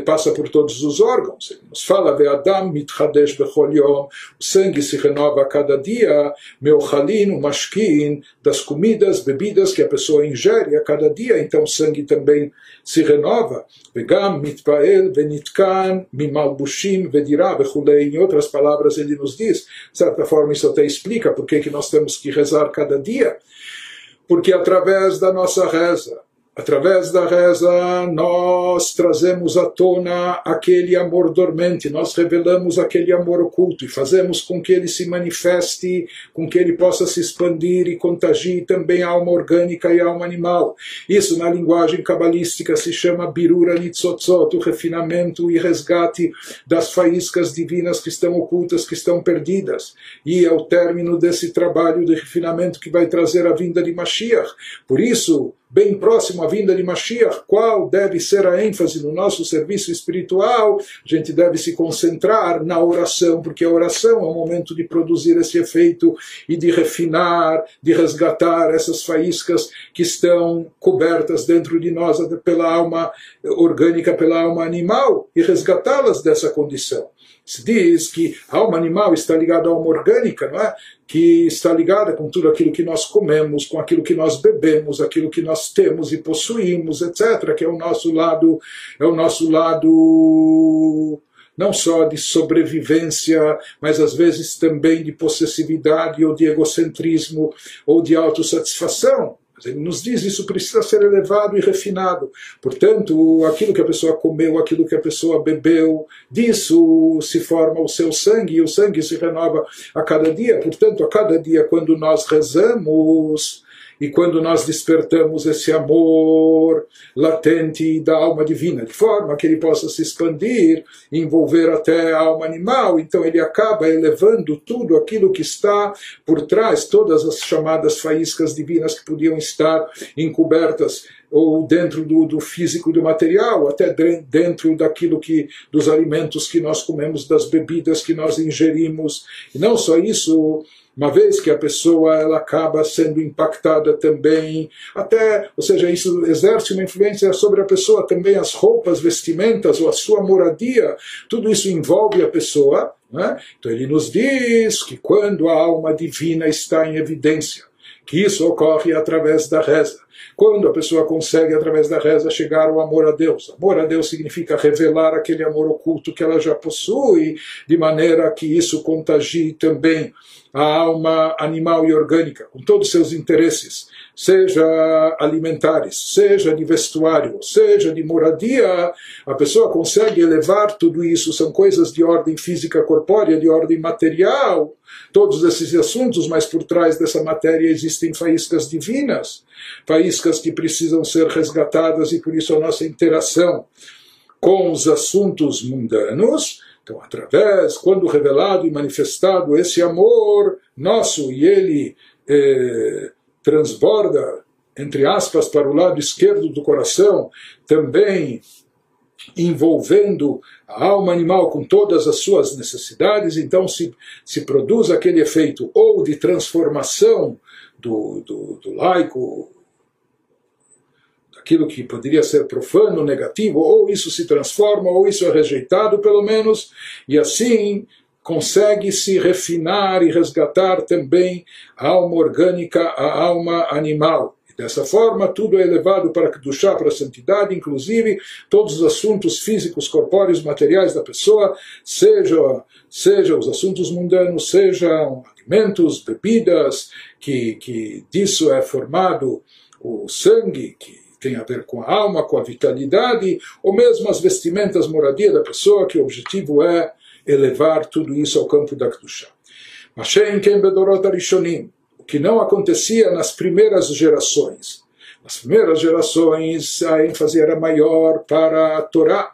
Speaker 1: passa por todos os órgãos. Ele nos fala, Adam mitchadesh bechol yom, o sangue se renova a cada dia, meochalin, o mashkin, das comidas, bebidas que a pessoa ingere a cada dia, então o sangue também se renova. Vegam mitpael venitkan mimalbushim vedira bechulei. Em outras palavras, ele nos diz, de certa forma isso até explica por que nós temos que rezar cada dia. Porque através da nossa reza, Através da reza, nós trazemos à tona aquele amor dormente, nós revelamos aquele amor oculto e fazemos com que ele se manifeste, com que ele possa se expandir e contagie também a alma orgânica e a alma animal. Isso, na linguagem cabalística, se chama Birura Nitzotzot, o refinamento e resgate das faíscas divinas que estão ocultas, que estão perdidas. E é o término desse trabalho de refinamento que vai trazer a vinda de Mashiach. Por isso, bem próximo à vinda de Mashiach, qual deve ser a ênfase no nosso serviço espiritual, a gente deve se concentrar na oração, porque a oração é o momento de produzir esse efeito e de refinar, de resgatar essas faíscas que estão cobertas dentro de nós pela alma orgânica, pela alma animal, e resgatá-las dessa condição. Se diz que a alma animal está ligada à alma orgânica, não é? que está ligada com tudo aquilo que nós comemos, com aquilo que nós bebemos, aquilo que nós temos e possuímos, etc., que é o nosso lado, é o nosso lado não só de sobrevivência, mas às vezes também de possessividade ou de egocentrismo ou de autossatisfação. Ele nos diz isso precisa ser elevado e refinado. Portanto, aquilo que a pessoa comeu, aquilo que a pessoa bebeu, disso se forma o seu sangue e o sangue se renova a cada dia. Portanto, a cada dia, quando nós rezamos, e quando nós despertamos esse amor latente da alma divina, de forma que ele possa se expandir, envolver até a alma animal, então ele acaba elevando tudo aquilo que está por trás, todas as chamadas faíscas divinas que podiam estar encobertas ou dentro do, do físico do material, até dentro daquilo que dos alimentos que nós comemos, das bebidas que nós ingerimos. E não só isso, uma vez que a pessoa ela acaba sendo impactada também, até, ou seja, isso exerce uma influência sobre a pessoa também, as roupas, vestimentas ou a sua moradia, tudo isso envolve a pessoa. Né? Então ele nos diz que quando a alma divina está em evidência, que isso ocorre através da reza. Quando a pessoa consegue, através da reza, chegar ao amor a Deus. Amor a Deus significa revelar aquele amor oculto que ela já possui, de maneira que isso contagie também a alma animal e orgânica, com todos os seus interesses, seja alimentares, seja de vestuário, seja de moradia, a pessoa consegue elevar tudo isso, são coisas de ordem física corpórea, de ordem material, todos esses assuntos, mas por trás dessa matéria existem faíscas divinas, faíscas que precisam ser resgatadas e por isso a nossa interação com os assuntos mundanos. Então, através, quando revelado e manifestado esse amor nosso e ele eh, transborda, entre aspas, para o lado esquerdo do coração, também envolvendo a alma animal com todas as suas necessidades, então se, se produz aquele efeito ou de transformação do, do, do laico aquilo que poderia ser profano, negativo, ou isso se transforma, ou isso é rejeitado, pelo menos, e assim consegue se refinar e resgatar também a alma orgânica, a alma animal. E dessa forma, tudo é elevado para Kedushá, para a santidade, inclusive todos os assuntos físicos, corpóreos, materiais da pessoa, seja, seja os assuntos mundanos, sejam alimentos, bebidas, que, que disso é formado o sangue, que tem a ver com a alma, com a vitalidade, ou mesmo as vestimentas, moradia da pessoa, que o objetivo é elevar tudo isso ao campo da Kedusha. O que não acontecia nas primeiras gerações. Nas primeiras gerações a ênfase era maior para a Torá.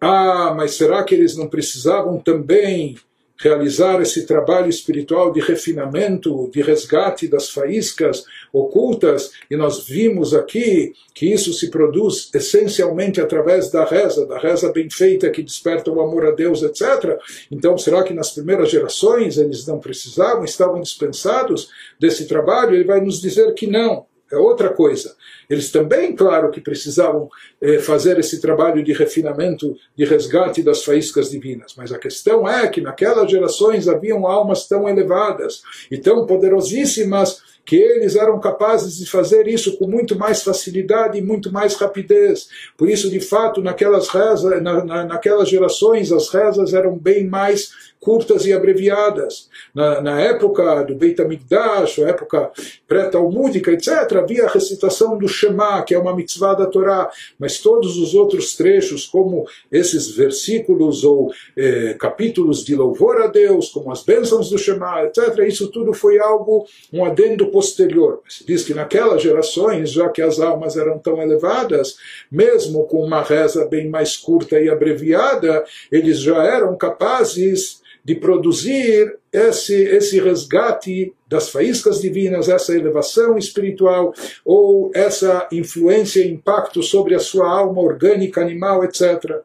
Speaker 1: Ah, mas será que eles não precisavam também realizar esse trabalho espiritual de refinamento, de resgate das faíscas ocultas, e nós vimos aqui que isso se produz essencialmente através da reza, da reza bem feita que desperta o amor a Deus, etc. Então, será que nas primeiras gerações eles não precisavam, estavam dispensados desse trabalho? Ele vai nos dizer que não é outra coisa. Eles também, claro, que precisavam eh, fazer esse trabalho de refinamento, de resgate das faíscas divinas. Mas a questão é que naquelas gerações haviam almas tão elevadas e tão poderosíssimas que eles eram capazes de fazer isso com muito mais facilidade e muito mais rapidez. Por isso, de fato, naquelas rezas, na, na, naquelas gerações, as rezas eram bem mais curtas e abreviadas. Na, na época do Beit HaMikdash, a época pré-talmúdica, etc., havia a recitação do Shema, que é uma mitzvah da Torá, mas todos os outros trechos, como esses versículos ou eh, capítulos de louvor a Deus, como as bênçãos do Shema, etc., isso tudo foi algo, um adendo posterior. Se diz que naquelas gerações, já que as almas eram tão elevadas, mesmo com uma reza bem mais curta e abreviada, eles já eram capazes de produzir esse, esse resgate das faíscas divinas, essa elevação espiritual, ou essa influência e impacto sobre a sua alma orgânica, animal, etc.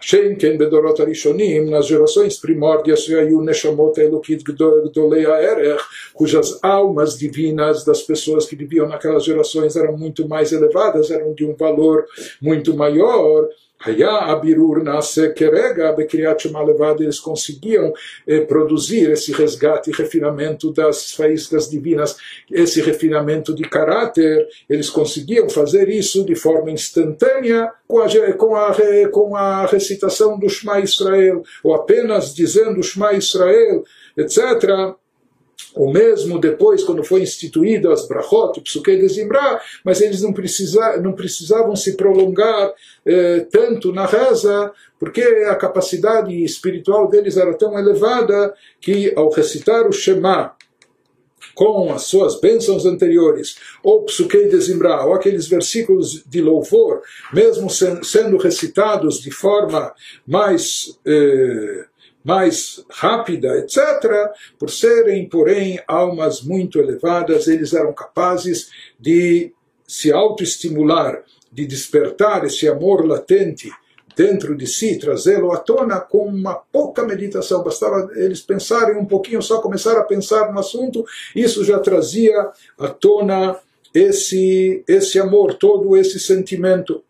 Speaker 1: Shenken Bedorot Arishonim, nas gerações primórdias, Yayu Neshamot Elokit Gdolei Erech, cujas almas divinas das pessoas que viviam naquelas gerações eram muito mais elevadas, eram de um valor muito maior. Haya Abirur Nase Kerega Bekriat Shema Levada, eles conseguiam eh, produzir esse resgate e refinamento das faíscas divinas, esse refinamento de caráter, eles conseguiam fazer isso de forma instantânea com a, com a, com a recitação do Shema Israel, ou apenas dizendo Shema Israel, etc ou mesmo depois, quando foi instituído as brachot, o psuquei de Zimra, mas eles não, precisa, não precisavam se prolongar eh, tanto na reza, porque a capacidade espiritual deles era tão elevada que, ao recitar o Shema, com as suas bênçãos anteriores, ou psuquei de Zimra, ou aqueles versículos de louvor, mesmo sendo recitados de forma mais... Eh, mais rápida, etc., por serem, porém, almas muito elevadas, eles eram capazes de se autoestimular, de despertar esse amor latente dentro de si, trazê-lo à tona com uma pouca meditação. Bastava eles pensarem um pouquinho, só começar a pensar no assunto, isso já trazia à tona esse, esse amor, todo esse sentimento.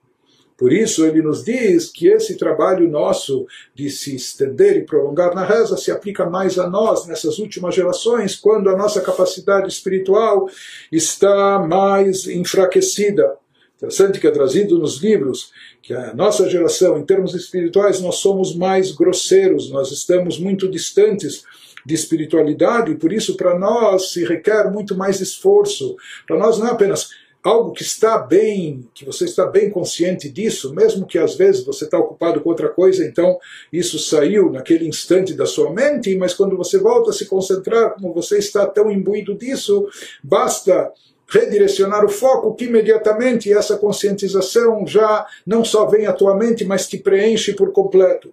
Speaker 1: Por isso ele nos diz que esse trabalho nosso de se estender e prolongar na reza se aplica mais a nós nessas últimas gerações, quando a nossa capacidade espiritual está mais enfraquecida. Interessante que é trazido nos livros que a nossa geração, em termos espirituais, nós somos mais grosseiros, nós estamos muito distantes de espiritualidade, e por isso para nós se requer muito mais esforço. Para nós não é apenas algo que está bem, que você está bem consciente disso, mesmo que às vezes você está ocupado com outra coisa, então isso saiu naquele instante da sua mente, mas quando você volta a se concentrar, como você está tão imbuído disso, basta redirecionar o foco que imediatamente essa conscientização já não só vem à tua mente, mas te preenche por completo.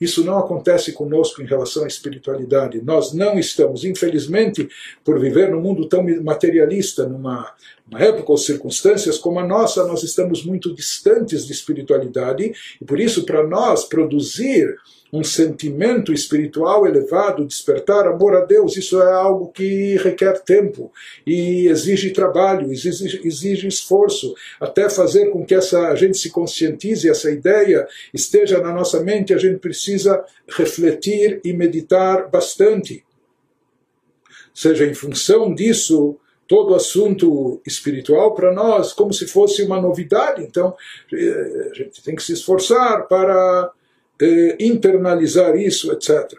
Speaker 1: Isso não acontece conosco em relação à espiritualidade. Nós não estamos, infelizmente, por viver num mundo tão materialista, numa, época ou circunstâncias como a nossa, nós estamos muito distantes de espiritualidade e por isso, para nós produzir um sentimento espiritual elevado, despertar amor a Deus, isso é algo que requer tempo e exige trabalho, exige, exige esforço, até fazer com que essa, a gente se conscientize, essa ideia esteja na nossa mente, a gente precisa refletir e meditar bastante. Seja em função disso, todo assunto espiritual para nós como se fosse uma novidade. Então, eh, a gente tem que se esforçar para eh, internalizar isso, etc.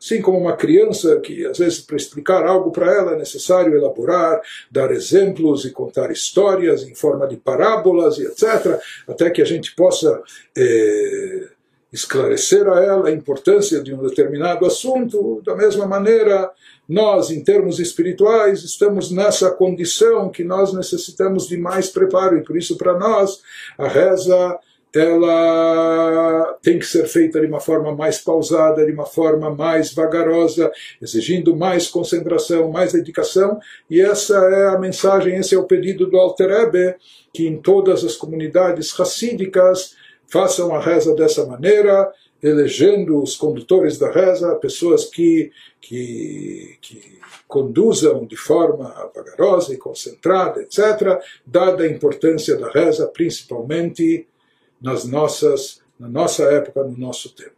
Speaker 1: Assim como uma criança que, às vezes, para explicar algo para ela é necessário elaborar, dar exemplos e contar histórias em forma de parábolas e etc., até que a gente possa eh, esclarecer a ela a importância de um determinado assunto. Da mesma maneira, nós, em termos espirituais, estamos nessa condição que nós necessitamos de mais preparo, e por isso, para nós, a reza ela tem que ser feita de uma forma mais pausada, de uma forma mais vagarosa, exigindo mais concentração, mais dedicação, e essa é a mensagem, esse é o pedido do Alter Ebe, que em todas as comunidades racídicas façam a reza dessa maneira, elegendo os condutores da reza, pessoas que, que, que conduzam de forma vagarosa e concentrada, etc., dada a importância da reza, principalmente nas nossas, na nossa época, no nosso tempo.